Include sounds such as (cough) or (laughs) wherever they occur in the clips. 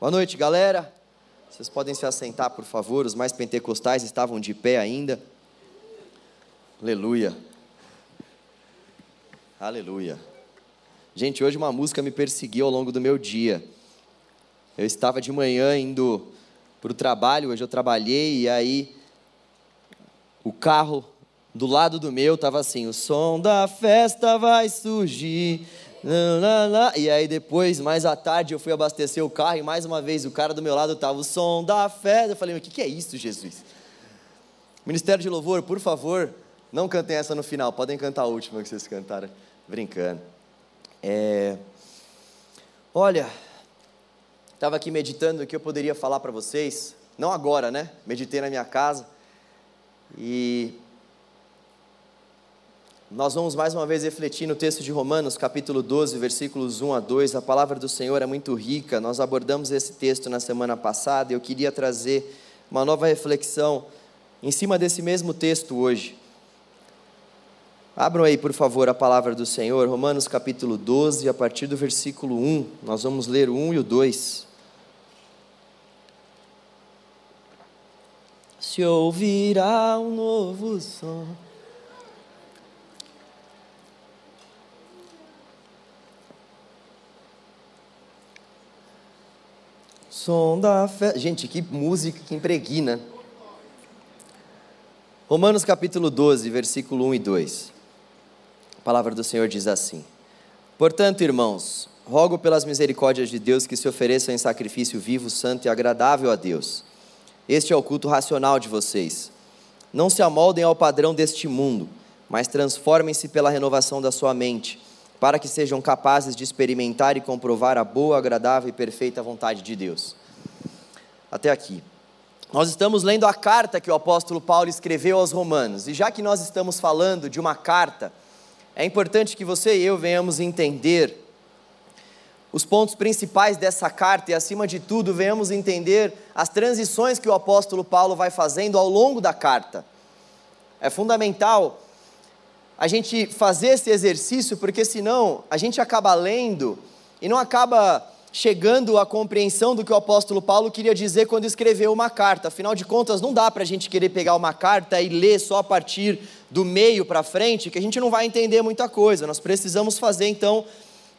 Boa noite, galera. Vocês podem se assentar, por favor. Os mais pentecostais estavam de pé ainda. Aleluia. Aleluia. Gente, hoje uma música me perseguiu ao longo do meu dia. Eu estava de manhã indo para o trabalho, hoje eu trabalhei, e aí o carro do lado do meu estava assim: o som da festa vai surgir. E aí depois, mais à tarde, eu fui abastecer o carro e mais uma vez o cara do meu lado estava o som da festa. Eu falei, o que, que é isso, Jesus? Ministério de Louvor, por favor, não cantem essa no final, podem cantar a última que vocês cantaram, brincando. É... Olha, estava aqui meditando o que eu poderia falar para vocês, não agora, né? Meditei na minha casa e nós vamos mais uma vez refletir no texto de Romanos, capítulo 12, versículos 1 a 2. A palavra do Senhor é muito rica. Nós abordamos esse texto na semana passada e eu queria trazer uma nova reflexão em cima desse mesmo texto hoje. Abram aí, por favor, a palavra do Senhor, Romanos capítulo 12, a partir do versículo 1. Nós vamos ler o 1 e o 2. Se ouvirá um novo som Som da fé. Gente, que música que impregna. Romanos capítulo 12, versículo 1 e 2. A palavra do Senhor diz assim: Portanto, irmãos, rogo pelas misericórdias de Deus que se ofereçam em sacrifício vivo, santo e agradável a Deus. Este é o culto racional de vocês. Não se amoldem ao padrão deste mundo, mas transformem-se pela renovação da sua mente para que sejam capazes de experimentar e comprovar a boa, agradável e perfeita vontade de Deus. Até aqui. Nós estamos lendo a carta que o apóstolo Paulo escreveu aos Romanos, e já que nós estamos falando de uma carta, é importante que você e eu venhamos entender os pontos principais dessa carta e, acima de tudo, venhamos entender as transições que o apóstolo Paulo vai fazendo ao longo da carta. É fundamental a gente fazer esse exercício, porque senão a gente acaba lendo e não acaba chegando à compreensão do que o apóstolo Paulo queria dizer quando escreveu uma carta. Afinal de contas, não dá para a gente querer pegar uma carta e ler só a partir do meio para frente, que a gente não vai entender muita coisa. Nós precisamos fazer então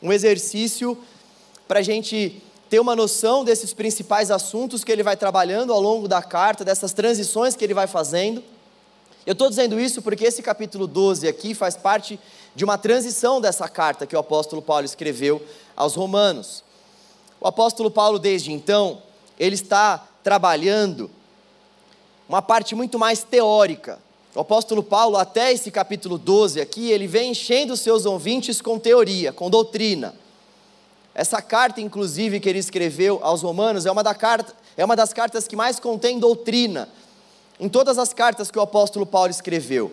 um exercício para a gente ter uma noção desses principais assuntos que ele vai trabalhando ao longo da carta, dessas transições que ele vai fazendo. Eu estou dizendo isso porque esse capítulo 12 aqui faz parte de uma transição dessa carta que o apóstolo Paulo escreveu aos Romanos. O apóstolo Paulo, desde então, ele está trabalhando uma parte muito mais teórica. O apóstolo Paulo, até esse capítulo 12 aqui, ele vem enchendo seus ouvintes com teoria, com doutrina. Essa carta, inclusive, que ele escreveu aos Romanos, é uma, da carta, é uma das cartas que mais contém doutrina em todas as cartas que o apóstolo Paulo escreveu.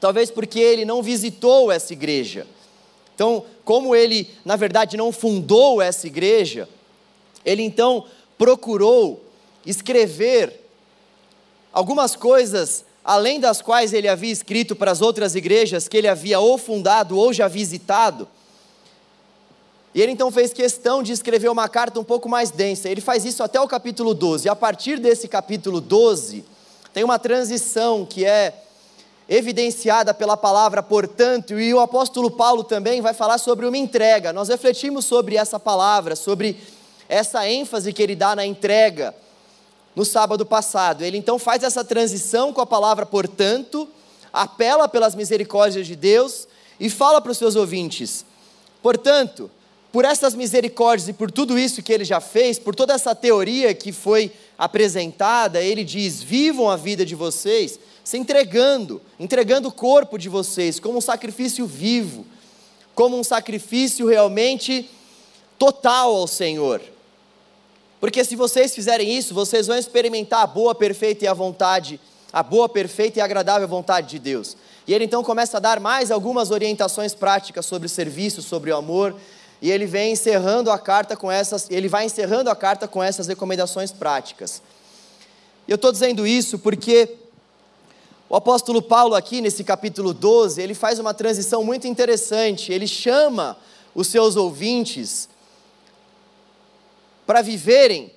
Talvez porque ele não visitou essa igreja. Então, como ele, na verdade, não fundou essa igreja, ele então procurou escrever algumas coisas além das quais ele havia escrito para as outras igrejas que ele havia ou fundado ou já visitado. E ele então fez questão de escrever uma carta um pouco mais densa. Ele faz isso até o capítulo 12. E a partir desse capítulo 12, tem uma transição que é evidenciada pela palavra portanto, e o apóstolo Paulo também vai falar sobre uma entrega. Nós refletimos sobre essa palavra, sobre essa ênfase que ele dá na entrega no sábado passado. Ele então faz essa transição com a palavra portanto, apela pelas misericórdias de Deus e fala para os seus ouvintes: portanto, por essas misericórdias e por tudo isso que ele já fez, por toda essa teoria que foi apresentada, ele diz: vivam a vida de vocês se entregando, entregando o corpo de vocês como um sacrifício vivo, como um sacrifício realmente total ao Senhor. Porque se vocês fizerem isso, vocês vão experimentar a boa, perfeita e a vontade, a boa, perfeita e agradável vontade de Deus. E ele então começa a dar mais algumas orientações práticas sobre serviço, sobre o amor, e ele vem encerrando a carta com essas, ele vai encerrando a carta com essas recomendações práticas. Eu estou dizendo isso porque o apóstolo Paulo aqui nesse capítulo 12, ele faz uma transição muito interessante, ele chama os seus ouvintes para viverem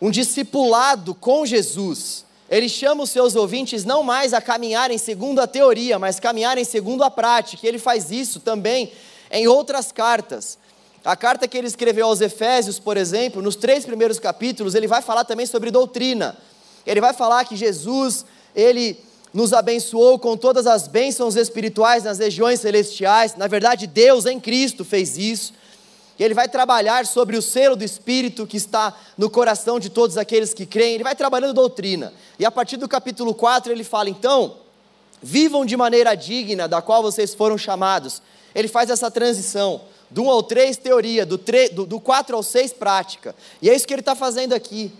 um discipulado com Jesus. Ele chama os seus ouvintes não mais a caminharem segundo a teoria, mas caminharem segundo a prática. E ele faz isso também em outras cartas. A carta que ele escreveu aos Efésios, por exemplo, nos três primeiros capítulos, ele vai falar também sobre doutrina. Ele vai falar que Jesus, ele nos abençoou com todas as bênçãos espirituais nas regiões celestiais. Na verdade, Deus em Cristo fez isso. Ele vai trabalhar sobre o selo do Espírito que está no coração de todos aqueles que creem. Ele vai trabalhando doutrina. E a partir do capítulo 4 ele fala: então, vivam de maneira digna da qual vocês foram chamados. Ele faz essa transição do 1 ao 3, teoria, do, 3, do, do 4 ao 6, prática. E é isso que ele está fazendo aqui.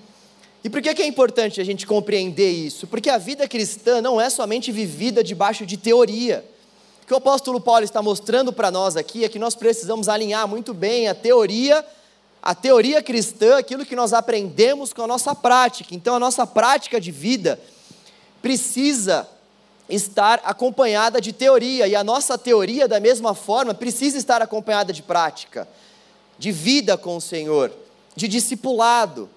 E por que, que é importante a gente compreender isso? Porque a vida cristã não é somente vivida debaixo de teoria. O que o apóstolo Paulo está mostrando para nós aqui é que nós precisamos alinhar muito bem a teoria, a teoria cristã, aquilo que nós aprendemos com a nossa prática. Então a nossa prática de vida precisa estar acompanhada de teoria, e a nossa teoria, da mesma forma, precisa estar acompanhada de prática, de vida com o Senhor, de discipulado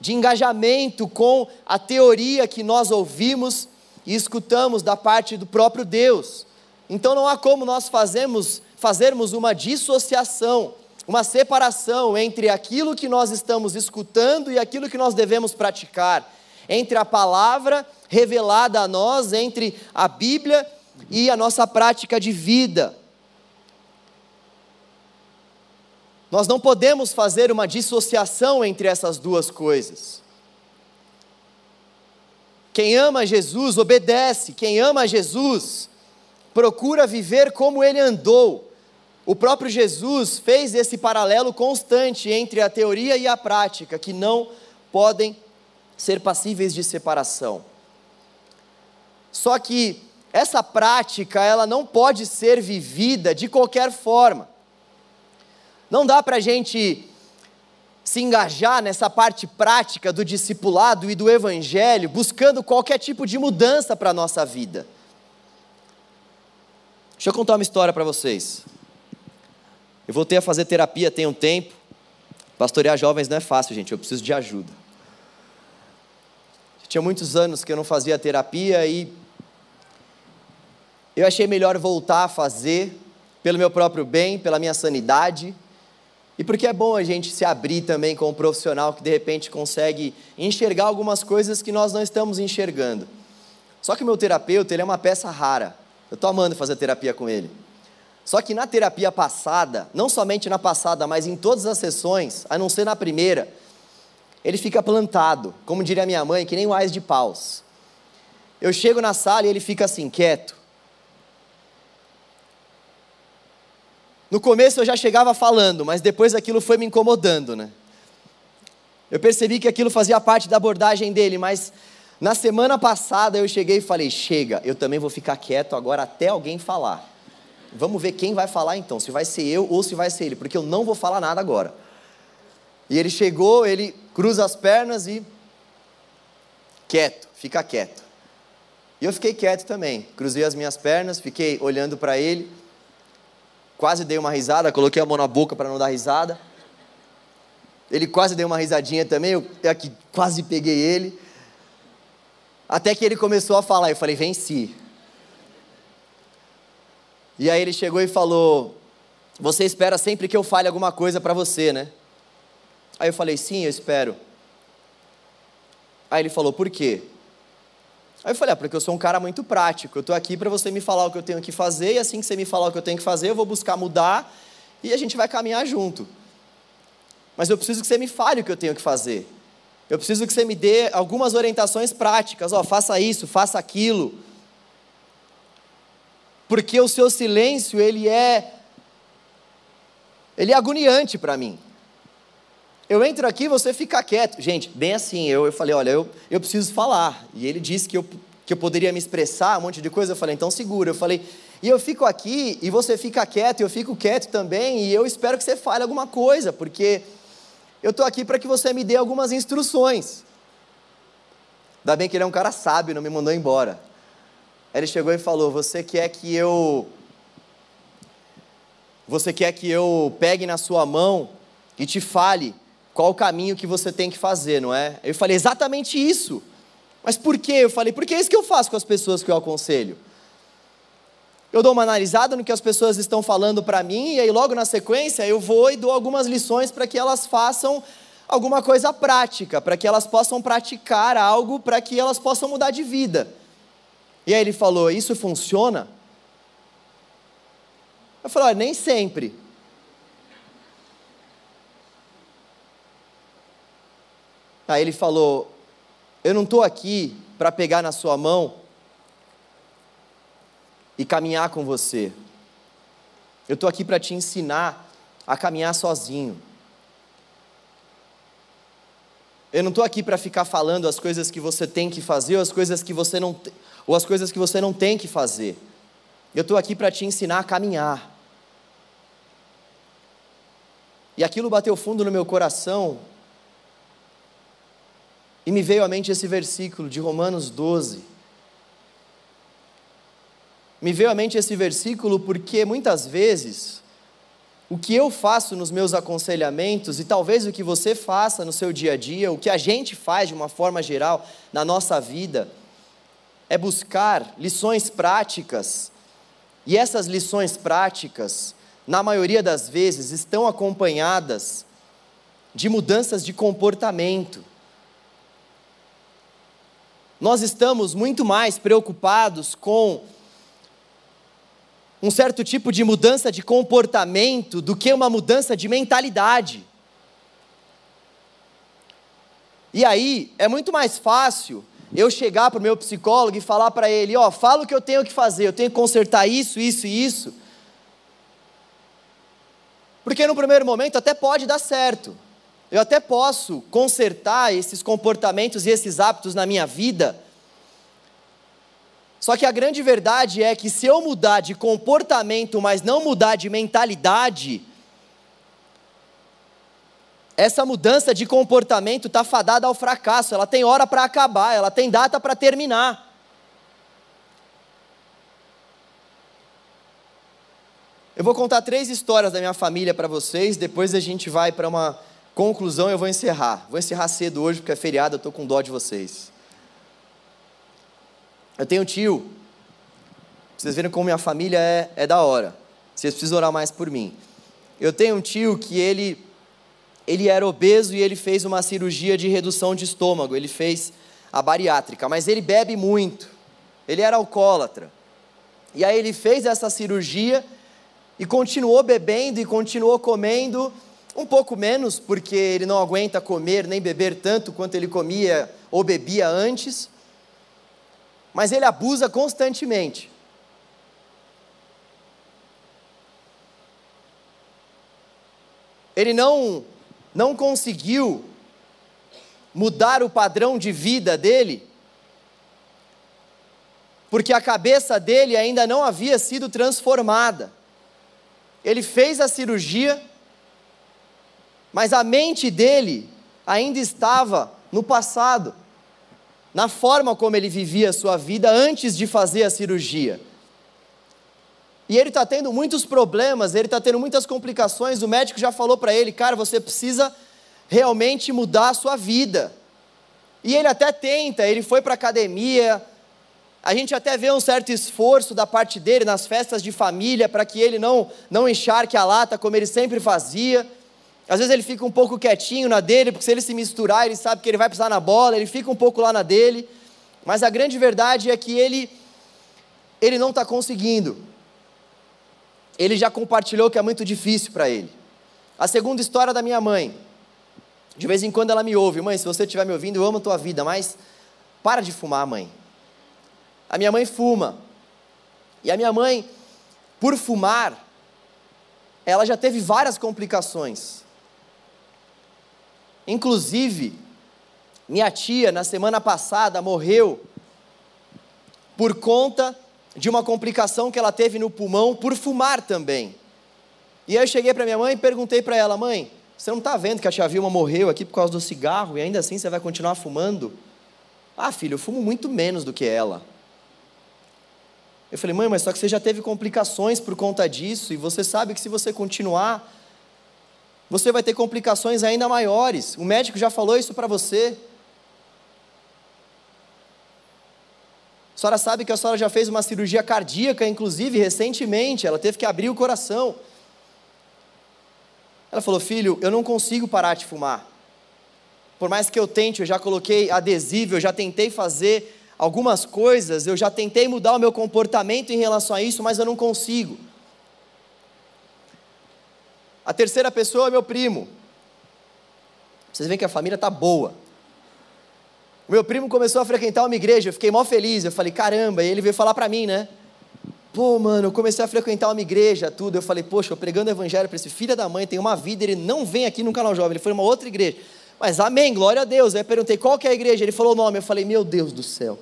de engajamento com a teoria que nós ouvimos e escutamos da parte do próprio Deus. Então não há como nós fazemos, fazermos uma dissociação, uma separação entre aquilo que nós estamos escutando e aquilo que nós devemos praticar, entre a palavra revelada a nós, entre a Bíblia e a nossa prática de vida. Nós não podemos fazer uma dissociação entre essas duas coisas. Quem ama Jesus obedece, quem ama Jesus procura viver como ele andou. O próprio Jesus fez esse paralelo constante entre a teoria e a prática, que não podem ser passíveis de separação. Só que essa prática, ela não pode ser vivida de qualquer forma. Não dá para a gente se engajar nessa parte prática do discipulado e do evangelho, buscando qualquer tipo de mudança para a nossa vida. Deixa eu contar uma história para vocês. Eu voltei a fazer terapia tem um tempo. Pastorear jovens não é fácil, gente, eu preciso de ajuda. Tinha muitos anos que eu não fazia terapia e eu achei melhor voltar a fazer, pelo meu próprio bem, pela minha sanidade e porque é bom a gente se abrir também com um profissional que de repente consegue enxergar algumas coisas que nós não estamos enxergando. Só que o meu terapeuta, ele é uma peça rara. Eu estou amando fazer terapia com ele. Só que na terapia passada, não somente na passada, mas em todas as sessões, a não ser na primeira, ele fica plantado, como diria minha mãe, que nem ais de paus. Eu chego na sala e ele fica assim, quieto. No começo eu já chegava falando, mas depois aquilo foi me incomodando, né? Eu percebi que aquilo fazia parte da abordagem dele, mas na semana passada eu cheguei e falei: chega, eu também vou ficar quieto agora até alguém falar. Vamos ver quem vai falar então, se vai ser eu ou se vai ser ele, porque eu não vou falar nada agora. E ele chegou, ele cruza as pernas e. quieto, fica quieto. E eu fiquei quieto também, cruzei as minhas pernas, fiquei olhando para ele quase dei uma risada, coloquei a mão na boca para não dar risada. Ele quase deu uma risadinha também, eu aqui quase peguei ele. Até que ele começou a falar, eu falei, venci. E aí ele chegou e falou: Você espera sempre que eu fale alguma coisa para você, né? Aí eu falei: Sim, eu espero. Aí ele falou: Por quê? Aí eu falei, ah, porque eu sou um cara muito prático, eu estou aqui para você me falar o que eu tenho que fazer, e assim que você me falar o que eu tenho que fazer, eu vou buscar mudar, e a gente vai caminhar junto. Mas eu preciso que você me fale o que eu tenho que fazer. Eu preciso que você me dê algumas orientações práticas, ó, faça isso, faça aquilo. Porque o seu silêncio, ele é ele é agoniante para mim. Eu entro aqui, você fica quieto. Gente, bem assim, eu, eu falei, olha, eu, eu preciso falar. E ele disse que eu, que eu poderia me expressar, um monte de coisa. Eu falei, então segura. Eu falei, e eu fico aqui, e você fica quieto, e eu fico quieto também, e eu espero que você fale alguma coisa, porque eu estou aqui para que você me dê algumas instruções. Ainda bem que ele é um cara sábio, não me mandou embora. Ele chegou e falou: Você quer que eu. Você quer que eu pegue na sua mão e te fale qual o caminho que você tem que fazer, não é? Eu falei exatamente isso. Mas por quê? Eu falei, porque é isso que eu faço com as pessoas que eu aconselho. Eu dou uma analisada no que as pessoas estão falando para mim, e aí logo na sequência eu vou e dou algumas lições para que elas façam alguma coisa prática, para que elas possam praticar algo, para que elas possam mudar de vida. E aí ele falou: Isso funciona? Eu falei: Olha, nem sempre. Aí ele falou: Eu não estou aqui para pegar na sua mão e caminhar com você. Eu estou aqui para te ensinar a caminhar sozinho. Eu não estou aqui para ficar falando as coisas que você tem que fazer ou as coisas que você não, ou as coisas que você não tem que fazer. Eu estou aqui para te ensinar a caminhar. E aquilo bateu fundo no meu coração. E me veio à mente esse versículo de Romanos 12. Me veio à mente esse versículo porque muitas vezes o que eu faço nos meus aconselhamentos e talvez o que você faça no seu dia a dia, o que a gente faz de uma forma geral na nossa vida, é buscar lições práticas. E essas lições práticas, na maioria das vezes, estão acompanhadas de mudanças de comportamento. Nós estamos muito mais preocupados com um certo tipo de mudança de comportamento do que uma mudança de mentalidade. E aí é muito mais fácil eu chegar para o meu psicólogo e falar para ele: Ó, oh, fala o que eu tenho que fazer, eu tenho que consertar isso, isso e isso. Porque no primeiro momento até pode dar certo. Eu até posso consertar esses comportamentos e esses hábitos na minha vida só que a grande verdade é que se eu mudar de comportamento, mas não mudar de mentalidade, essa mudança de comportamento está fadada ao fracasso, ela tem hora para acabar, ela tem data para terminar. Eu vou contar três histórias da minha família para vocês, depois a gente vai para uma conclusão eu vou encerrar. Vou encerrar cedo hoje porque é feriado, eu estou com dó de vocês. Eu tenho um tio, vocês viram como minha família é, é da hora. Vocês precisam orar mais por mim. Eu tenho um tio que ele, ele era obeso e ele fez uma cirurgia de redução de estômago, ele fez a bariátrica, mas ele bebe muito, ele era alcoólatra. E aí ele fez essa cirurgia e continuou bebendo e continuou comendo um pouco menos, porque ele não aguenta comer nem beber tanto quanto ele comia ou bebia antes mas ele abusa constantemente. Ele não não conseguiu mudar o padrão de vida dele, porque a cabeça dele ainda não havia sido transformada. Ele fez a cirurgia, mas a mente dele ainda estava no passado na forma como ele vivia a sua vida antes de fazer a cirurgia. E ele está tendo muitos problemas, ele está tendo muitas complicações. O médico já falou para ele, cara, você precisa realmente mudar a sua vida. E ele até tenta, ele foi para a academia, a gente até vê um certo esforço da parte dele nas festas de família para que ele não, não encharque a lata como ele sempre fazia. Às vezes ele fica um pouco quietinho na dele, porque se ele se misturar, ele sabe que ele vai pisar na bola, ele fica um pouco lá na dele. Mas a grande verdade é que ele, ele não está conseguindo. Ele já compartilhou que é muito difícil para ele. A segunda história da minha mãe. De vez em quando ela me ouve, mãe, se você estiver me ouvindo, eu amo a tua vida, mas para de fumar, mãe. A minha mãe fuma. E a minha mãe, por fumar, ela já teve várias complicações. Inclusive, minha tia, na semana passada, morreu por conta de uma complicação que ela teve no pulmão por fumar também. E aí eu cheguei para minha mãe e perguntei para ela: mãe, você não está vendo que a tia Vilma morreu aqui por causa do cigarro e ainda assim você vai continuar fumando? Ah, filho, eu fumo muito menos do que ela. Eu falei, mãe, mas só que você já teve complicações por conta disso, e você sabe que se você continuar, você vai ter complicações ainda maiores. O médico já falou isso para você. A senhora sabe que a senhora já fez uma cirurgia cardíaca, inclusive recentemente, ela teve que abrir o coração. Ela falou: Filho, eu não consigo parar de fumar. Por mais que eu tente, eu já coloquei adesivo, eu já tentei fazer algumas coisas, eu já tentei mudar o meu comportamento em relação a isso, mas eu não consigo. A terceira pessoa é meu primo. Vocês veem que a família está boa. O meu primo começou a frequentar uma igreja, eu fiquei mó feliz. Eu falei, caramba, e ele veio falar para mim, né? Pô, mano, eu comecei a frequentar uma igreja, tudo. Eu falei, poxa, eu pregando evangelho para esse filho da mãe, tem uma vida, ele não vem aqui no canal jovem, ele foi uma outra igreja. Mas amém, glória a Deus. Aí eu perguntei qual que é a igreja, ele falou o nome. Eu falei, meu Deus do céu.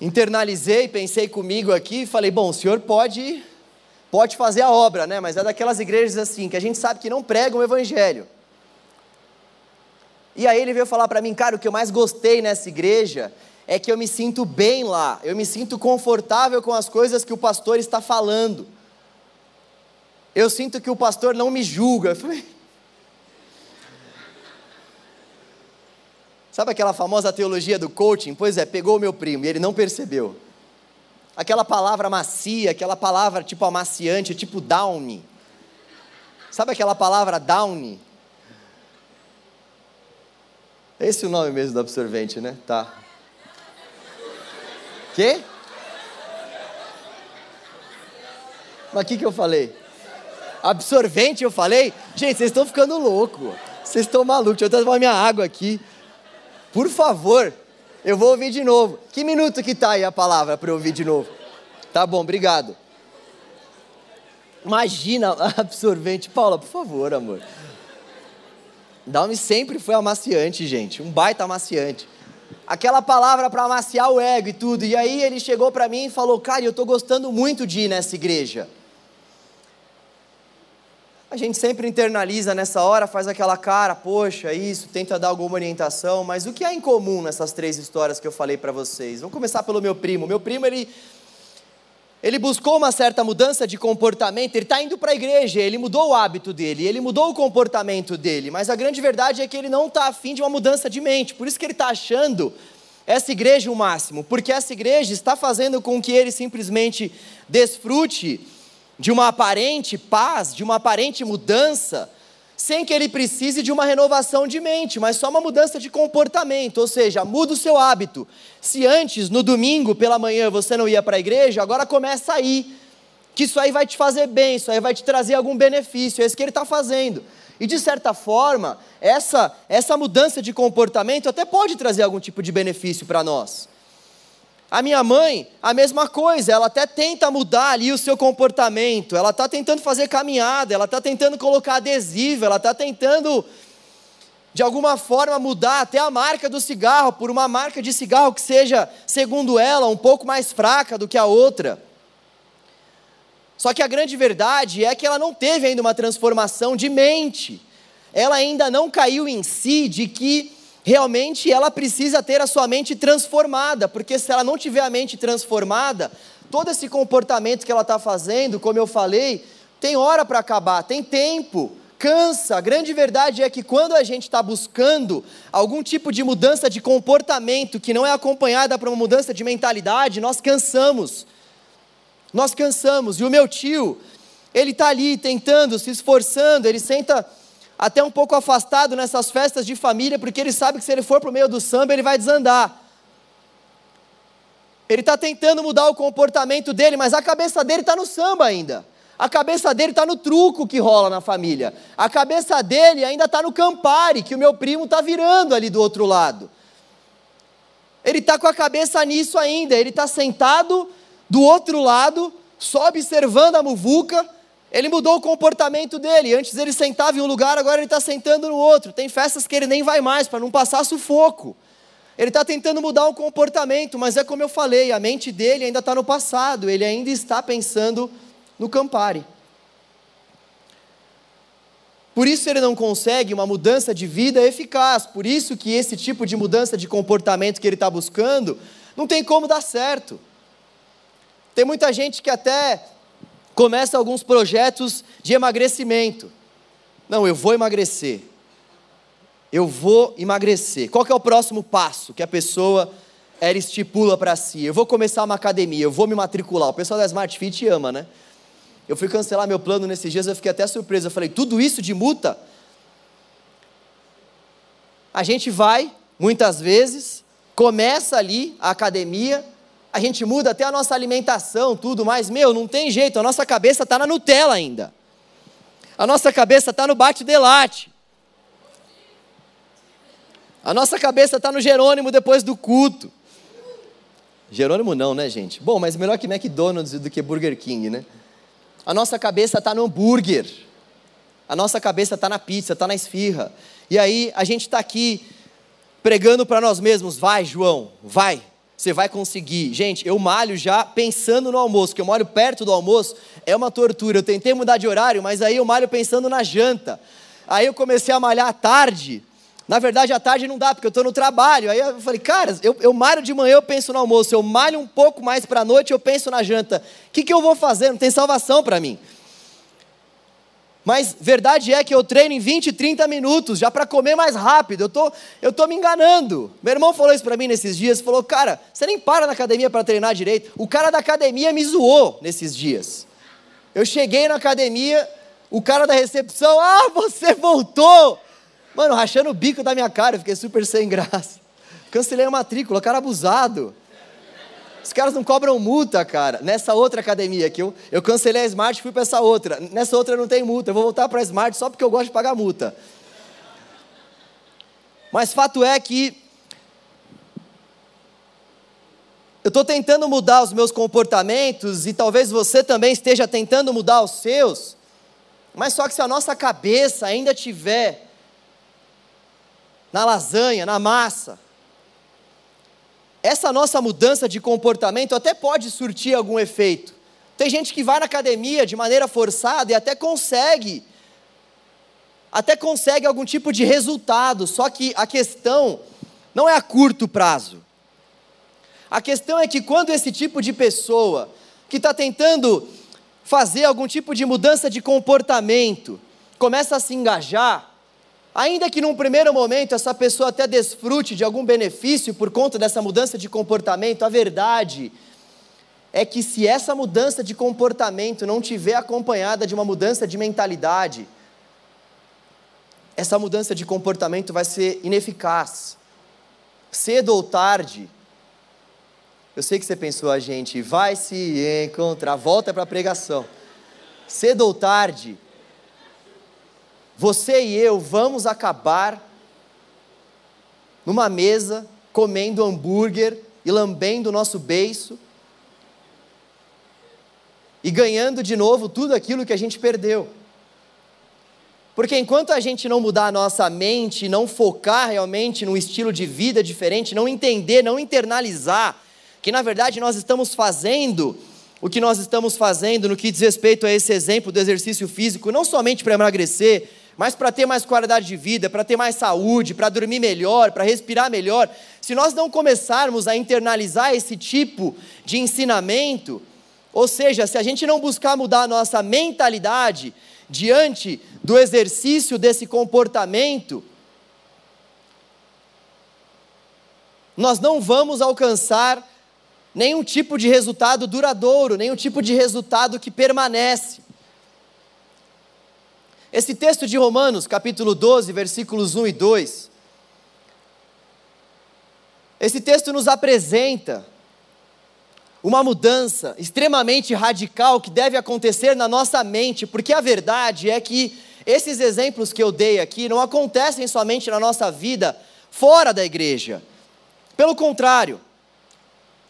Internalizei, pensei comigo aqui falei, bom, o senhor pode pode fazer a obra, né? Mas é daquelas igrejas assim, que a gente sabe que não pregam o evangelho. E aí ele veio falar para mim, cara, o que eu mais gostei nessa igreja é que eu me sinto bem lá, eu me sinto confortável com as coisas que o pastor está falando. Eu sinto que o pastor não me julga. Eu falei, (laughs) Sabe aquela famosa teologia do coaching? Pois é, pegou o meu primo e ele não percebeu aquela palavra macia, aquela palavra tipo amaciante, tipo downy. Sabe aquela palavra downy? Esse é o nome mesmo do absorvente, né? Tá. Quê? Mas o que, que eu falei? Absorvente eu falei? Gente, vocês estão ficando louco. Vocês estão malucos. Deixa eu tomar minha água aqui. Por favor. Eu vou ouvir de novo. Que minuto que está aí a palavra para eu ouvir de novo? Tá bom, obrigado. Imagina (laughs) absorvente. Paula, por favor, amor. Dalme sempre foi amaciante, gente. Um baita amaciante. Aquela palavra para amaciar o ego e tudo. E aí ele chegou para mim e falou: Cara, eu estou gostando muito de ir nessa igreja. A gente sempre internaliza nessa hora, faz aquela cara, poxa, isso, tenta dar alguma orientação, mas o que há em comum nessas três histórias que eu falei para vocês? Vamos começar pelo meu primo. Meu primo, ele, ele buscou uma certa mudança de comportamento, ele está indo para a igreja, ele mudou o hábito dele, ele mudou o comportamento dele, mas a grande verdade é que ele não está afim de uma mudança de mente, por isso que ele está achando essa igreja o máximo, porque essa igreja está fazendo com que ele simplesmente desfrute de uma aparente paz, de uma aparente mudança, sem que ele precise de uma renovação de mente, mas só uma mudança de comportamento, ou seja, muda o seu hábito. Se antes, no domingo pela manhã, você não ia para a igreja, agora começa a ir, que isso aí vai te fazer bem, isso aí vai te trazer algum benefício, é isso que ele está fazendo. E de certa forma, essa, essa mudança de comportamento até pode trazer algum tipo de benefício para nós. A minha mãe, a mesma coisa, ela até tenta mudar ali o seu comportamento, ela está tentando fazer caminhada, ela está tentando colocar adesivo, ela está tentando, de alguma forma, mudar até a marca do cigarro, por uma marca de cigarro que seja, segundo ela, um pouco mais fraca do que a outra. Só que a grande verdade é que ela não teve ainda uma transformação de mente, ela ainda não caiu em si de que realmente ela precisa ter a sua mente transformada, porque se ela não tiver a mente transformada, todo esse comportamento que ela está fazendo, como eu falei, tem hora para acabar, tem tempo, cansa. A grande verdade é que quando a gente está buscando algum tipo de mudança de comportamento que não é acompanhada por uma mudança de mentalidade, nós cansamos. Nós cansamos. E o meu tio, ele está ali tentando, se esforçando, ele senta até um pouco afastado nessas festas de família, porque ele sabe que se ele for para o meio do samba, ele vai desandar. Ele está tentando mudar o comportamento dele, mas a cabeça dele está no samba ainda. A cabeça dele está no truco que rola na família. A cabeça dele ainda está no Campari, que o meu primo está virando ali do outro lado. Ele está com a cabeça nisso ainda. Ele está sentado do outro lado, só observando a muvuca, ele mudou o comportamento dele. Antes ele sentava em um lugar, agora ele está sentando no outro. Tem festas que ele nem vai mais para não passar sufoco. Ele está tentando mudar o comportamento, mas é como eu falei, a mente dele ainda está no passado, ele ainda está pensando no Campari. Por isso ele não consegue uma mudança de vida eficaz, por isso que esse tipo de mudança de comportamento que ele está buscando não tem como dar certo. Tem muita gente que até começa alguns projetos de emagrecimento. Não, eu vou emagrecer. Eu vou emagrecer. Qual é o próximo passo que a pessoa ela estipula para si? Eu vou começar uma academia, eu vou me matricular. O pessoal da Smart Fit ama, né? Eu fui cancelar meu plano nesses dias, eu fiquei até surpreso. Eu falei, tudo isso de multa? A gente vai, muitas vezes, começa ali a academia, a gente muda até a nossa alimentação, tudo mais. Meu, não tem jeito, a nossa cabeça está na Nutella ainda. A nossa cabeça está no bate-delate. A nossa cabeça está no Jerônimo depois do culto. Jerônimo não, né, gente? Bom, mas melhor que McDonald's do que Burger King, né? A nossa cabeça está no hambúrguer. A nossa cabeça está na pizza, está na esfirra. E aí a gente está aqui pregando para nós mesmos: vai, João, vai, você vai conseguir. Gente, eu malho já pensando no almoço, que eu malho perto do almoço, é uma tortura. Eu tentei mudar de horário, mas aí eu malho pensando na janta. Aí eu comecei a malhar à tarde. Na verdade, à tarde não dá, porque eu estou no trabalho. Aí eu falei, cara, eu, eu malho de manhã, eu penso no almoço. Eu malho um pouco mais para a noite, eu penso na janta. O que, que eu vou fazer? Não tem salvação para mim. Mas verdade é que eu treino em 20, 30 minutos, já para comer mais rápido. Eu tô, eu tô me enganando. Meu irmão falou isso para mim nesses dias, falou: "Cara, você nem para na academia para treinar direito". O cara da academia me zoou nesses dias. Eu cheguei na academia, o cara da recepção: "Ah, você voltou". Mano, rachando o bico da minha cara, eu fiquei super sem (laughs) graça. Cancelei a matrícula, cara abusado. Os caras não cobram multa, cara. Nessa outra academia que eu, eu cancelei a Smart e fui para essa outra. Nessa outra não tem multa. Eu vou voltar para a Smart só porque eu gosto de pagar multa. Mas fato é que eu estou tentando mudar os meus comportamentos e talvez você também esteja tentando mudar os seus. Mas só que se a nossa cabeça ainda tiver na lasanha, na massa, essa nossa mudança de comportamento até pode surtir algum efeito. Tem gente que vai na academia de maneira forçada e até consegue, até consegue algum tipo de resultado, só que a questão não é a curto prazo. A questão é que quando esse tipo de pessoa que está tentando fazer algum tipo de mudança de comportamento começa a se engajar, Ainda que num primeiro momento essa pessoa até desfrute de algum benefício por conta dessa mudança de comportamento, a verdade é que se essa mudança de comportamento não tiver acompanhada de uma mudança de mentalidade, essa mudança de comportamento vai ser ineficaz. Cedo ou tarde, eu sei que você pensou, a gente vai se encontrar, volta para a pregação. Cedo ou tarde, você e eu vamos acabar numa mesa comendo hambúrguer e lambendo o nosso beiço e ganhando de novo tudo aquilo que a gente perdeu. Porque enquanto a gente não mudar a nossa mente, não focar realmente num estilo de vida diferente, não entender, não internalizar que na verdade nós estamos fazendo o que nós estamos fazendo no que diz respeito a esse exemplo do exercício físico, não somente para emagrecer, mas para ter mais qualidade de vida, para ter mais saúde, para dormir melhor, para respirar melhor, se nós não começarmos a internalizar esse tipo de ensinamento, ou seja, se a gente não buscar mudar a nossa mentalidade diante do exercício desse comportamento, nós não vamos alcançar nenhum tipo de resultado duradouro, nenhum tipo de resultado que permanece. Esse texto de Romanos, capítulo 12, versículos 1 e 2, esse texto nos apresenta uma mudança extremamente radical que deve acontecer na nossa mente, porque a verdade é que esses exemplos que eu dei aqui não acontecem somente na nossa vida fora da igreja. Pelo contrário,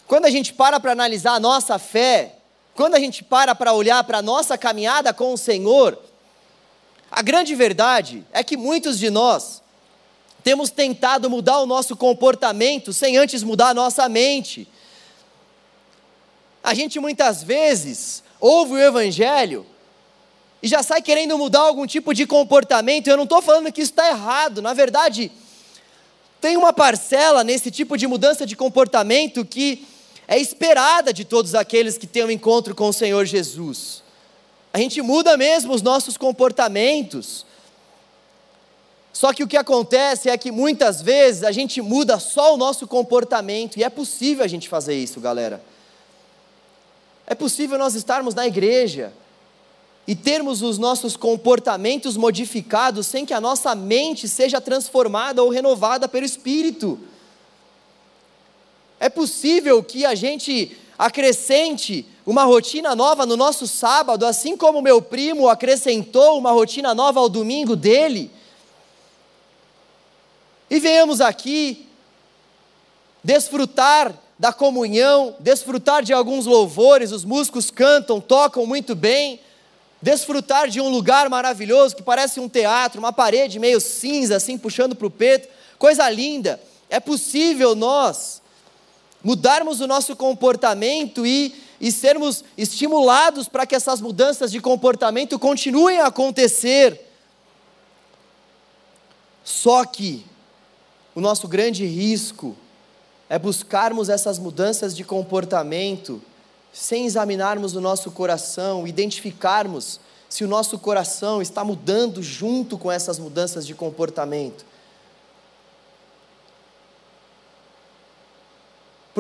quando a gente para para analisar a nossa fé, quando a gente para para olhar para a nossa caminhada com o Senhor, a grande verdade é que muitos de nós temos tentado mudar o nosso comportamento sem antes mudar a nossa mente. A gente muitas vezes ouve o Evangelho e já sai querendo mudar algum tipo de comportamento. Eu não estou falando que isso está errado, na verdade, tem uma parcela nesse tipo de mudança de comportamento que é esperada de todos aqueles que têm um encontro com o Senhor Jesus. A gente muda mesmo os nossos comportamentos. Só que o que acontece é que muitas vezes a gente muda só o nosso comportamento, e é possível a gente fazer isso, galera. É possível nós estarmos na igreja e termos os nossos comportamentos modificados sem que a nossa mente seja transformada ou renovada pelo Espírito. É possível que a gente acrescente uma rotina nova no nosso sábado, assim como meu primo acrescentou uma rotina nova ao domingo dele. E venhamos aqui desfrutar da comunhão, desfrutar de alguns louvores, os músicos cantam, tocam muito bem, desfrutar de um lugar maravilhoso que parece um teatro, uma parede meio cinza, assim, puxando para o peito, coisa linda. É possível nós mudarmos o nosso comportamento e, e sermos estimulados para que essas mudanças de comportamento continuem a acontecer. Só que o nosso grande risco é buscarmos essas mudanças de comportamento sem examinarmos o nosso coração, identificarmos se o nosso coração está mudando junto com essas mudanças de comportamento.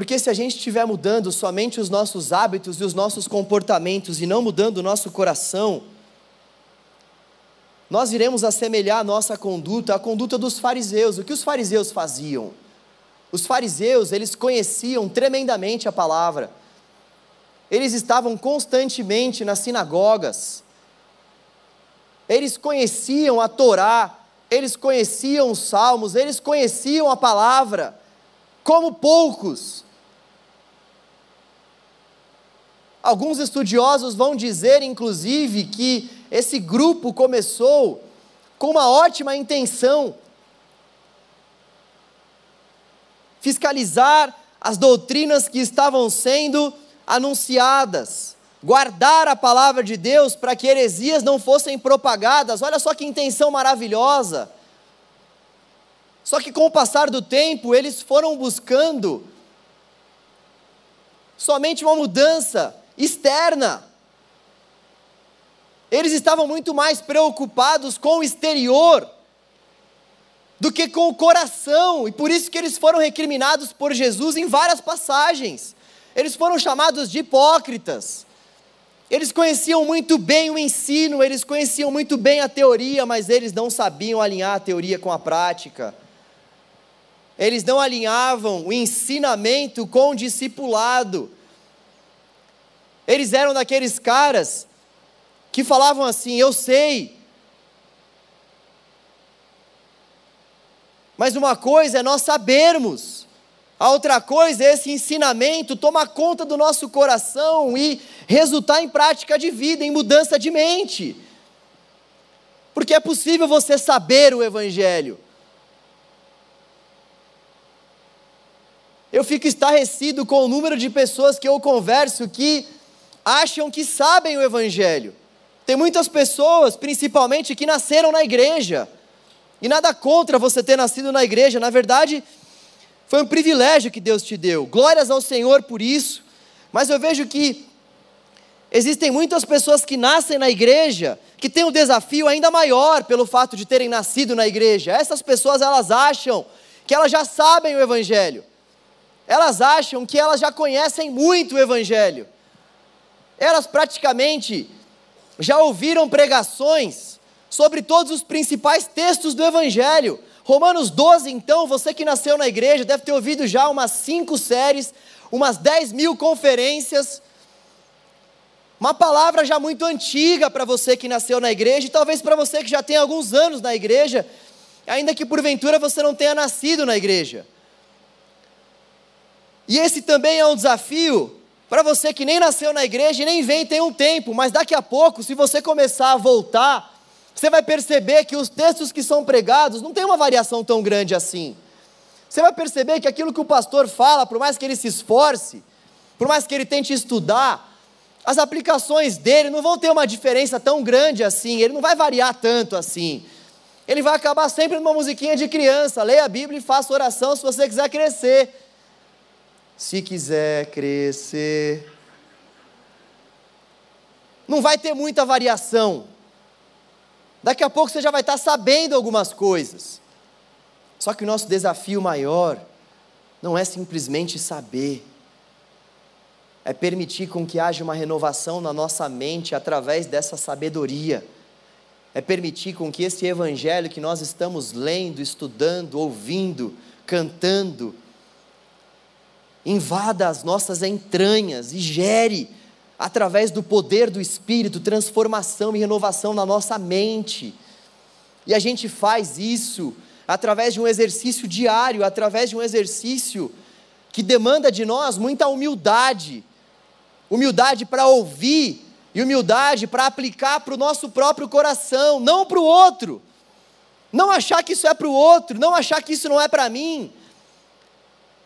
Porque se a gente estiver mudando somente os nossos hábitos e os nossos comportamentos e não mudando o nosso coração, nós iremos assemelhar a nossa conduta à conduta dos fariseus. O que os fariseus faziam? Os fariseus, eles conheciam tremendamente a palavra. Eles estavam constantemente nas sinagogas. Eles conheciam a Torá, eles conheciam os salmos, eles conheciam a palavra como poucos. Alguns estudiosos vão dizer, inclusive, que esse grupo começou com uma ótima intenção fiscalizar as doutrinas que estavam sendo anunciadas, guardar a palavra de Deus para que heresias não fossem propagadas. Olha só que intenção maravilhosa. Só que com o passar do tempo, eles foram buscando somente uma mudança externa. Eles estavam muito mais preocupados com o exterior do que com o coração, e por isso que eles foram recriminados por Jesus em várias passagens. Eles foram chamados de hipócritas. Eles conheciam muito bem o ensino, eles conheciam muito bem a teoria, mas eles não sabiam alinhar a teoria com a prática eles não alinhavam o ensinamento com o discipulado. Eles eram daqueles caras que falavam assim: Eu sei. Mas uma coisa é nós sabermos, a outra coisa é esse ensinamento tomar conta do nosso coração e resultar em prática de vida, em mudança de mente. Porque é possível você saber o Evangelho, Eu fico estarrecido com o número de pessoas que eu converso que acham que sabem o Evangelho. Tem muitas pessoas, principalmente, que nasceram na igreja. E nada contra você ter nascido na igreja, na verdade, foi um privilégio que Deus te deu. Glórias ao Senhor por isso. Mas eu vejo que existem muitas pessoas que nascem na igreja que têm um desafio ainda maior pelo fato de terem nascido na igreja. Essas pessoas elas acham que elas já sabem o evangelho elas acham que elas já conhecem muito o Evangelho. Elas praticamente já ouviram pregações sobre todos os principais textos do Evangelho. Romanos 12, então, você que nasceu na igreja deve ter ouvido já umas cinco séries, umas 10 mil conferências. Uma palavra já muito antiga para você que nasceu na igreja, e talvez para você que já tem alguns anos na igreja, ainda que porventura você não tenha nascido na igreja. E esse também é um desafio para você que nem nasceu na igreja e nem vem tem um tempo, mas daqui a pouco, se você começar a voltar, você vai perceber que os textos que são pregados não tem uma variação tão grande assim. Você vai perceber que aquilo que o pastor fala, por mais que ele se esforce, por mais que ele tente estudar, as aplicações dele não vão ter uma diferença tão grande assim, ele não vai variar tanto assim. Ele vai acabar sempre numa musiquinha de criança, leia a Bíblia e faça oração se você quiser crescer se quiser crescer. não vai ter muita variação. Daqui a pouco você já vai estar sabendo algumas coisas. Só que o nosso desafio maior não é simplesmente saber, é permitir com que haja uma renovação na nossa mente através dessa sabedoria. É permitir com que esse evangelho que nós estamos lendo, estudando, ouvindo, cantando, invada as nossas entranhas e gere, através do poder do Espírito, transformação e renovação na nossa mente. E a gente faz isso através de um exercício diário, através de um exercício que demanda de nós muita humildade humildade para ouvir e humildade para aplicar para o nosso próprio coração, não para o outro. Não achar que isso é para o outro, não achar que isso não é para mim.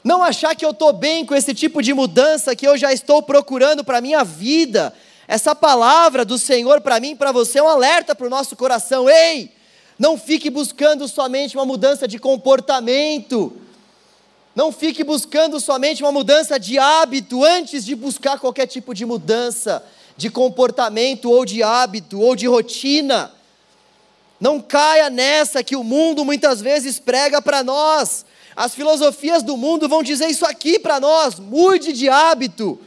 Não achar que eu estou bem com esse tipo de mudança que eu já estou procurando para a minha vida. Essa palavra do Senhor para mim e para você é um alerta para o nosso coração. Ei, não fique buscando somente uma mudança de comportamento. Não fique buscando somente uma mudança de hábito antes de buscar qualquer tipo de mudança de comportamento ou de hábito ou de rotina. Não caia nessa que o mundo muitas vezes prega para nós. As filosofias do mundo vão dizer isso aqui para nós: mude de hábito.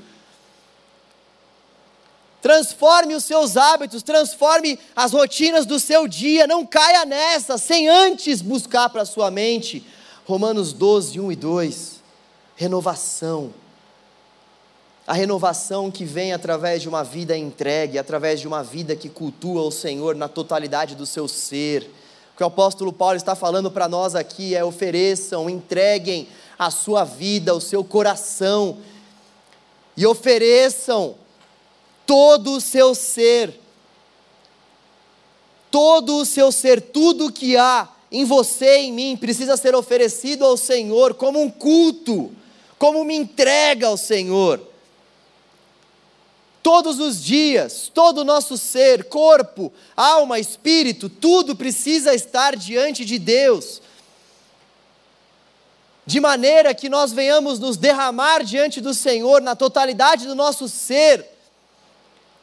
Transforme os seus hábitos, transforme as rotinas do seu dia. Não caia nessa sem antes buscar para a sua mente Romanos 12, 1 e 2. Renovação. A renovação que vem através de uma vida entregue, através de uma vida que cultua o Senhor na totalidade do seu ser. Que o apóstolo Paulo está falando para nós aqui é: ofereçam, entreguem a sua vida, o seu coração, e ofereçam todo o seu ser, todo o seu ser, tudo que há, em você e em mim precisa ser oferecido ao Senhor como um culto, como uma entrega ao Senhor. Todos os dias, todo o nosso ser, corpo, alma, espírito, tudo precisa estar diante de Deus, de maneira que nós venhamos nos derramar diante do Senhor na totalidade do nosso ser,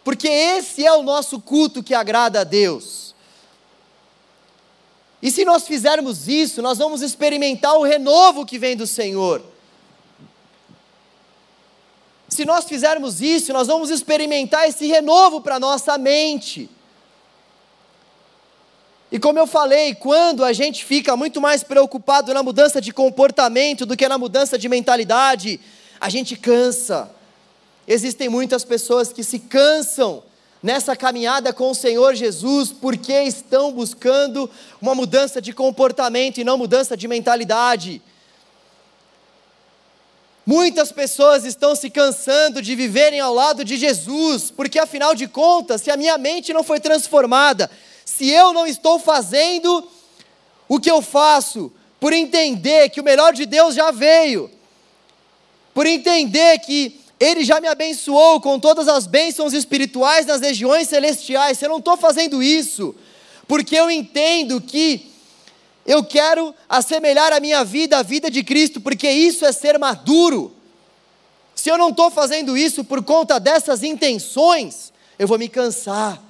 porque esse é o nosso culto que agrada a Deus. E se nós fizermos isso, nós vamos experimentar o renovo que vem do Senhor. Se nós fizermos isso, nós vamos experimentar esse renovo para nossa mente. E como eu falei, quando a gente fica muito mais preocupado na mudança de comportamento do que na mudança de mentalidade, a gente cansa. Existem muitas pessoas que se cansam nessa caminhada com o Senhor Jesus porque estão buscando uma mudança de comportamento e não mudança de mentalidade. Muitas pessoas estão se cansando de viverem ao lado de Jesus, porque afinal de contas, se a minha mente não foi transformada, se eu não estou fazendo o que eu faço, por entender que o melhor de Deus já veio, por entender que ele já me abençoou com todas as bênçãos espirituais nas regiões celestiais. Eu não estou fazendo isso porque eu entendo que eu quero assemelhar a minha vida à vida de Cristo, porque isso é ser maduro. Se eu não estou fazendo isso por conta dessas intenções, eu vou me cansar.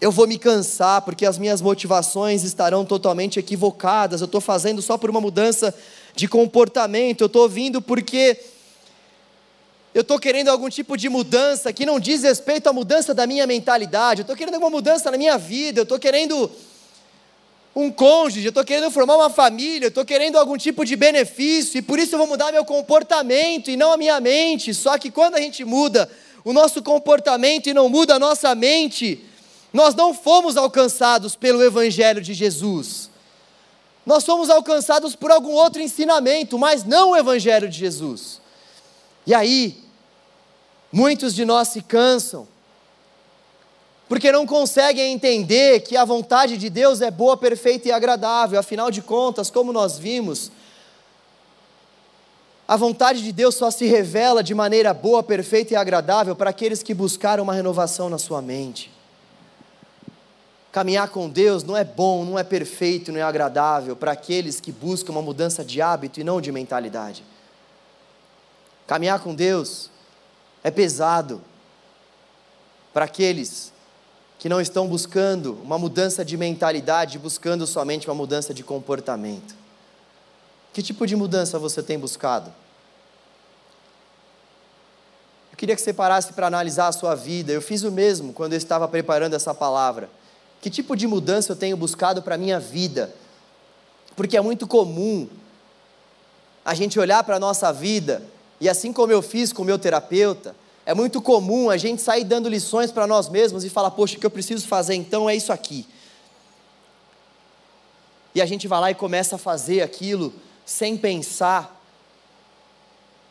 Eu vou me cansar, porque as minhas motivações estarão totalmente equivocadas. Eu estou fazendo só por uma mudança de comportamento. Eu estou vindo porque eu estou querendo algum tipo de mudança que não diz respeito à mudança da minha mentalidade, eu estou querendo alguma mudança na minha vida, eu estou querendo um cônjuge, eu estou querendo formar uma família, eu estou querendo algum tipo de benefício, e por isso eu vou mudar meu comportamento e não a minha mente. Só que quando a gente muda o nosso comportamento e não muda a nossa mente, nós não fomos alcançados pelo Evangelho de Jesus. Nós fomos alcançados por algum outro ensinamento, mas não o Evangelho de Jesus. E aí, Muitos de nós se cansam, porque não conseguem entender que a vontade de Deus é boa, perfeita e agradável, afinal de contas, como nós vimos, a vontade de Deus só se revela de maneira boa, perfeita e agradável para aqueles que buscaram uma renovação na sua mente. Caminhar com Deus não é bom, não é perfeito, não é agradável para aqueles que buscam uma mudança de hábito e não de mentalidade. Caminhar com Deus é pesado. para aqueles que não estão buscando uma mudança de mentalidade, buscando somente uma mudança de comportamento. Que tipo de mudança você tem buscado? Eu queria que você parasse para analisar a sua vida. Eu fiz o mesmo quando eu estava preparando essa palavra. Que tipo de mudança eu tenho buscado para a minha vida? Porque é muito comum a gente olhar para a nossa vida, e assim como eu fiz com o meu terapeuta, é muito comum a gente sair dando lições para nós mesmos e falar, poxa, o que eu preciso fazer então é isso aqui. E a gente vai lá e começa a fazer aquilo sem pensar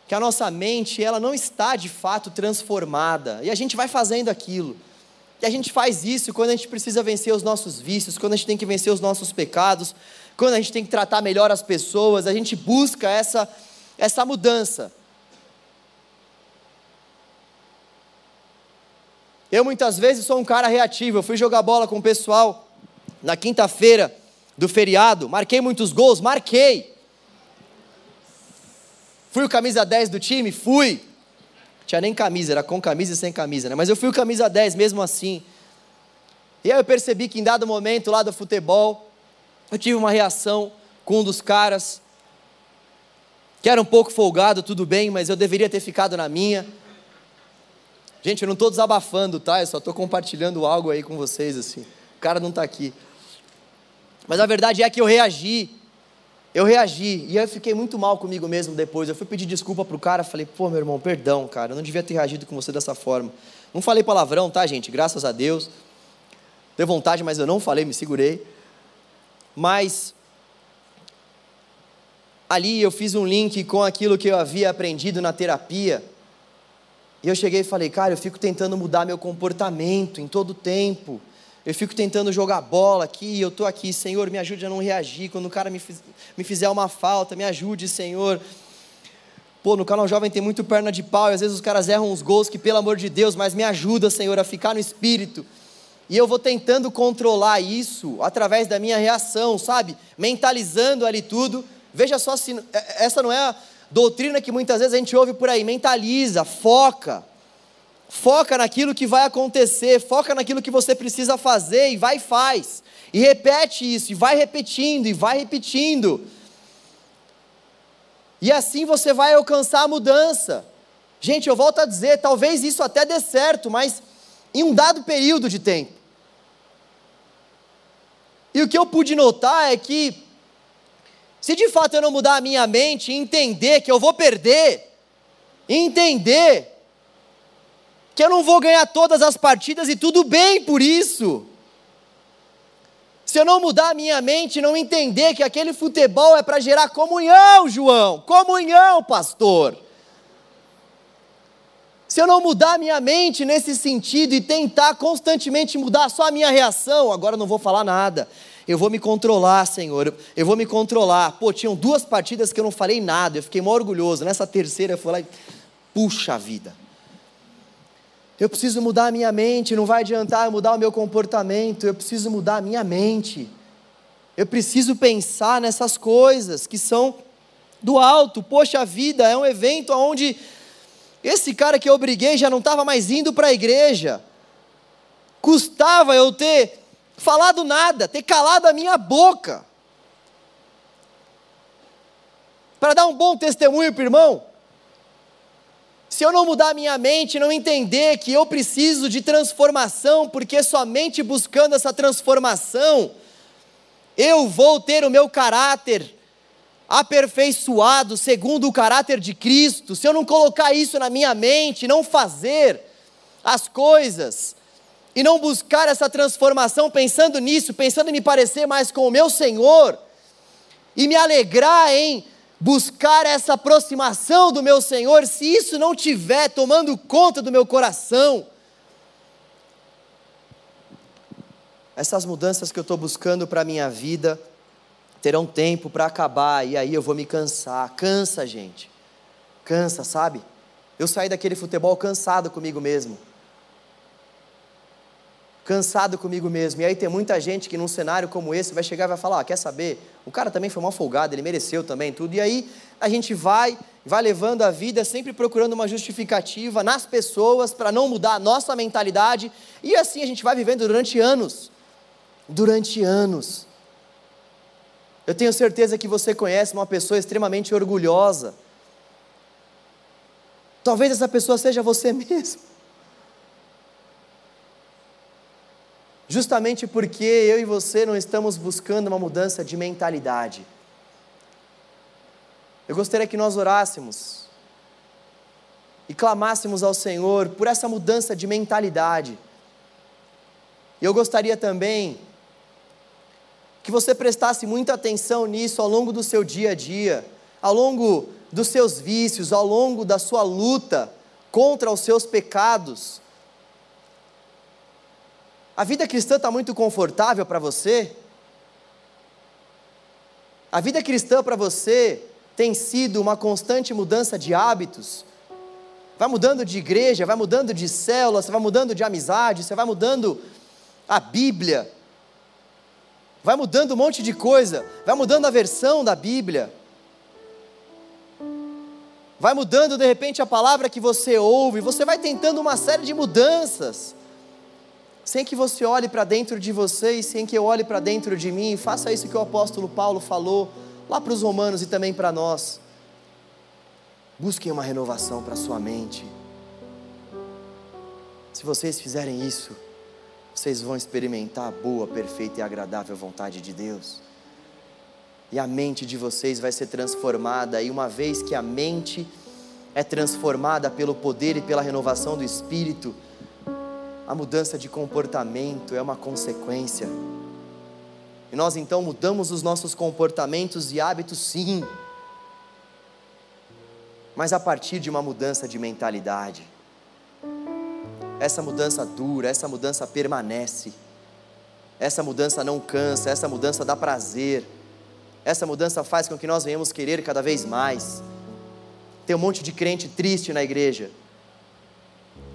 que a nossa mente ela não está de fato transformada e a gente vai fazendo aquilo. E a gente faz isso quando a gente precisa vencer os nossos vícios, quando a gente tem que vencer os nossos pecados, quando a gente tem que tratar melhor as pessoas, a gente busca essa essa mudança. Eu muitas vezes sou um cara reativo. Eu fui jogar bola com o pessoal na quinta-feira do feriado, marquei muitos gols, marquei. Fui o camisa 10 do time? Fui. Tinha nem camisa, era com camisa e sem camisa, né? Mas eu fui o camisa 10 mesmo assim. E aí eu percebi que em dado momento lá do futebol, eu tive uma reação com um dos caras, que era um pouco folgado, tudo bem, mas eu deveria ter ficado na minha. Gente, eu não estou desabafando, tá? Eu só estou compartilhando algo aí com vocês, assim. O cara não está aqui. Mas a verdade é que eu reagi eu reagi e eu fiquei muito mal comigo mesmo depois. Eu fui pedir desculpa pro cara, falei: "Pô, meu irmão, perdão, cara, eu não devia ter reagido com você dessa forma". Não falei palavrão, tá, gente? Graças a Deus. Deu vontade, mas eu não falei, me segurei. Mas ali eu fiz um link com aquilo que eu havia aprendido na terapia. E eu cheguei e falei: "Cara, eu fico tentando mudar meu comportamento em todo tempo". Eu fico tentando jogar bola aqui, eu estou aqui, Senhor, me ajude a não reagir. Quando o cara me, fiz, me fizer uma falta, me ajude, Senhor. Pô, no canal jovem tem muito perna de pau, e às vezes os caras erram uns gols que, pelo amor de Deus, mas me ajuda, Senhor, a ficar no espírito. E eu vou tentando controlar isso através da minha reação, sabe? Mentalizando ali tudo. Veja só se é, essa não é a doutrina que muitas vezes a gente ouve por aí. Mentaliza, foca. Foca naquilo que vai acontecer, foca naquilo que você precisa fazer e vai e faz. E repete isso, e vai repetindo, e vai repetindo. E assim você vai alcançar a mudança. Gente, eu volto a dizer, talvez isso até dê certo, mas em um dado período de tempo. E o que eu pude notar é que, se de fato eu não mudar a minha mente e entender que eu vou perder, entender que eu não vou ganhar todas as partidas e tudo bem por isso. Se eu não mudar a minha mente, não entender que aquele futebol é para gerar comunhão, João, comunhão, pastor. Se eu não mudar a minha mente nesse sentido e tentar constantemente mudar só a minha reação, agora eu não vou falar nada. Eu vou me controlar, Senhor. Eu vou me controlar. Pô, tinham duas partidas que eu não falei nada. Eu fiquei mó orgulhoso. Nessa terceira eu fui lá e. Puxa vida. Eu preciso mudar a minha mente, não vai adiantar eu mudar o meu comportamento, eu preciso mudar a minha mente. Eu preciso pensar nessas coisas que são do alto. Poxa vida, é um evento onde esse cara que eu briguei já não estava mais indo para a igreja. Custava eu ter falado nada, ter calado a minha boca. Para dar um bom testemunho para o irmão, se eu não mudar minha mente, não entender que eu preciso de transformação, porque somente buscando essa transformação, eu vou ter o meu caráter aperfeiçoado segundo o caráter de Cristo. Se eu não colocar isso na minha mente, não fazer as coisas e não buscar essa transformação pensando nisso, pensando em me parecer mais com o meu Senhor e me alegrar em buscar essa aproximação do meu Senhor, se isso não tiver tomando conta do meu coração, essas mudanças que eu estou buscando para a minha vida terão tempo para acabar e aí eu vou me cansar. Cansa, gente. Cansa, sabe? Eu saí daquele futebol cansado comigo mesmo. Cansado comigo mesmo. E aí tem muita gente que num cenário como esse vai chegar e vai falar: ah, quer saber? O cara também foi mal folgado, ele mereceu também tudo. E aí a gente vai, vai levando a vida sempre procurando uma justificativa nas pessoas para não mudar a nossa mentalidade. E assim a gente vai vivendo durante anos. Durante anos. Eu tenho certeza que você conhece uma pessoa extremamente orgulhosa. Talvez essa pessoa seja você (laughs) mesmo. Justamente porque eu e você não estamos buscando uma mudança de mentalidade. Eu gostaria que nós orássemos e clamássemos ao Senhor por essa mudança de mentalidade. E eu gostaria também que você prestasse muita atenção nisso ao longo do seu dia a dia, ao longo dos seus vícios, ao longo da sua luta contra os seus pecados a vida cristã está muito confortável para você? A vida cristã para você tem sido uma constante mudança de hábitos? Vai mudando de igreja, vai mudando de célula, você vai mudando de amizade, você vai mudando a Bíblia, vai mudando um monte de coisa, vai mudando a versão da Bíblia, vai mudando de repente a palavra que você ouve, você vai tentando uma série de mudanças sem que você olhe para dentro de você e sem que eu olhe para dentro de mim, faça isso que o apóstolo Paulo falou lá para os romanos e também para nós. Busquem uma renovação para sua mente. Se vocês fizerem isso, vocês vão experimentar a boa, perfeita e agradável vontade de Deus. E a mente de vocês vai ser transformada, e uma vez que a mente é transformada pelo poder e pela renovação do espírito, a mudança de comportamento é uma consequência. E nós então mudamos os nossos comportamentos e hábitos, sim, mas a partir de uma mudança de mentalidade. Essa mudança dura, essa mudança permanece, essa mudança não cansa, essa mudança dá prazer, essa mudança faz com que nós venhamos querer cada vez mais. Tem um monte de crente triste na igreja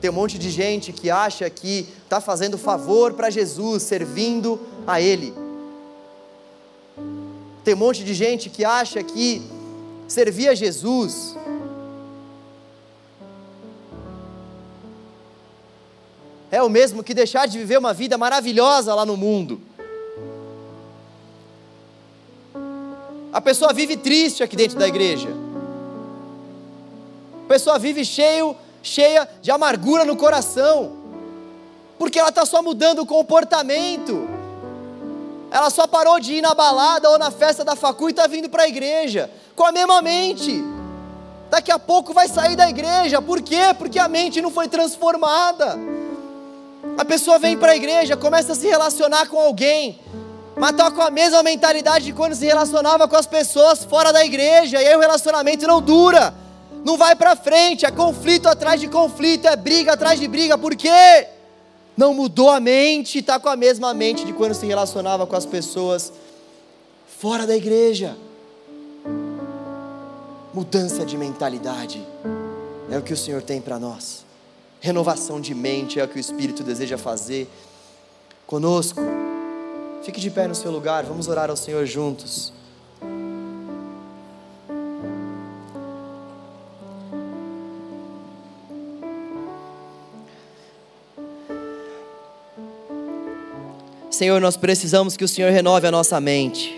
tem um monte de gente que acha que está fazendo favor para Jesus, servindo a Ele. Tem um monte de gente que acha que servir a Jesus é o mesmo que deixar de viver uma vida maravilhosa lá no mundo. A pessoa vive triste aqui dentro da igreja. A pessoa vive cheio cheia de amargura no coração, porque ela está só mudando o comportamento. Ela só parou de ir na balada ou na festa da facu e está vindo para a igreja, com a mesma mente. Daqui a pouco vai sair da igreja, por quê? Porque a mente não foi transformada. A pessoa vem para a igreja, começa a se relacionar com alguém, mas está com a mesma mentalidade de quando se relacionava com as pessoas fora da igreja, e aí o relacionamento não dura não vai para frente, é conflito atrás de conflito, é briga atrás de briga, por quê? Não mudou a mente, está com a mesma mente de quando se relacionava com as pessoas fora da igreja. Mudança de mentalidade é o que o Senhor tem para nós. Renovação de mente é o que o Espírito deseja fazer conosco. Fique de pé no seu lugar, vamos orar ao Senhor juntos. Senhor, nós precisamos que o Senhor renove a nossa mente.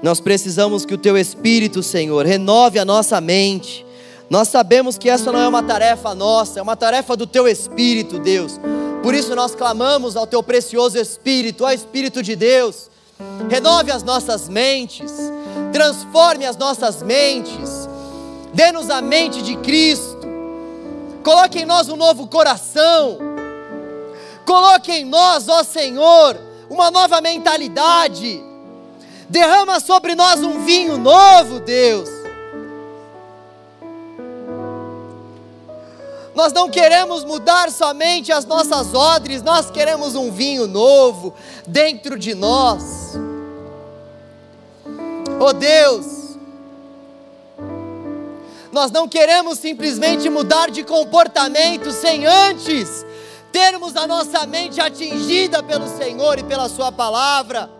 Nós precisamos que o Teu Espírito, Senhor, renove a nossa mente. Nós sabemos que essa não é uma tarefa nossa, é uma tarefa do Teu Espírito, Deus. Por isso nós clamamos ao Teu precioso Espírito, ao Espírito de Deus. Renove as nossas mentes, transforme as nossas mentes, dê-nos a mente de Cristo, coloque em nós um novo coração Coloque em nós, ó Senhor, uma nova mentalidade. Derrama sobre nós um vinho novo, Deus. Nós não queremos mudar somente as nossas odres, nós queremos um vinho novo dentro de nós. Oh Deus, Nós não queremos simplesmente mudar de comportamento sem antes termos a nossa mente atingida pelo Senhor e pela Sua palavra.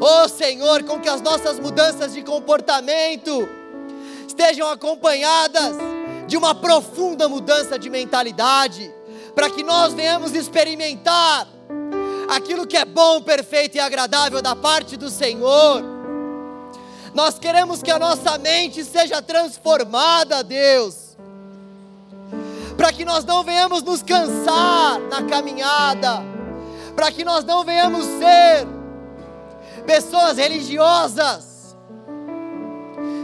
Oh Senhor, com que as nossas mudanças de comportamento estejam acompanhadas de uma profunda mudança de mentalidade, para que nós venhamos experimentar aquilo que é bom, perfeito e agradável da parte do Senhor. Nós queremos que a nossa mente seja transformada, Deus, para que nós não venhamos nos cansar na caminhada, para que nós não venhamos ser pessoas religiosas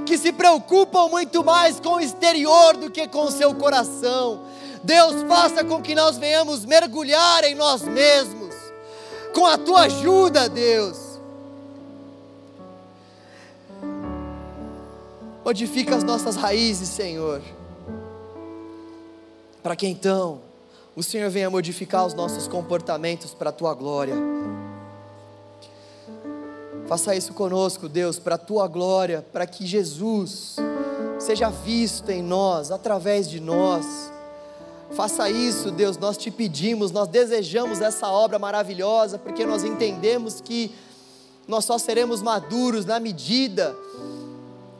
que se preocupam muito mais com o exterior do que com o seu coração. Deus, faça com que nós venhamos mergulhar em nós mesmos, com a tua ajuda, Deus. Modifica as nossas raízes, Senhor, para que então o Senhor venha modificar os nossos comportamentos para a tua glória. Faça isso conosco, Deus, para a tua glória, para que Jesus seja visto em nós, através de nós. Faça isso, Deus, nós te pedimos, nós desejamos essa obra maravilhosa, porque nós entendemos que nós só seremos maduros na medida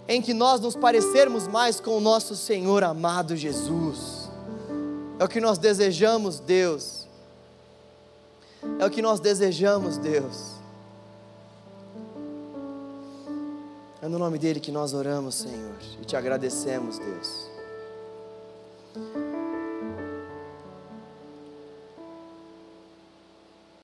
em que nós nos parecermos mais com o nosso Senhor amado Jesus. É o que nós desejamos, Deus. É o que nós desejamos, Deus. É no nome dele que nós oramos, Senhor, e te agradecemos, Deus.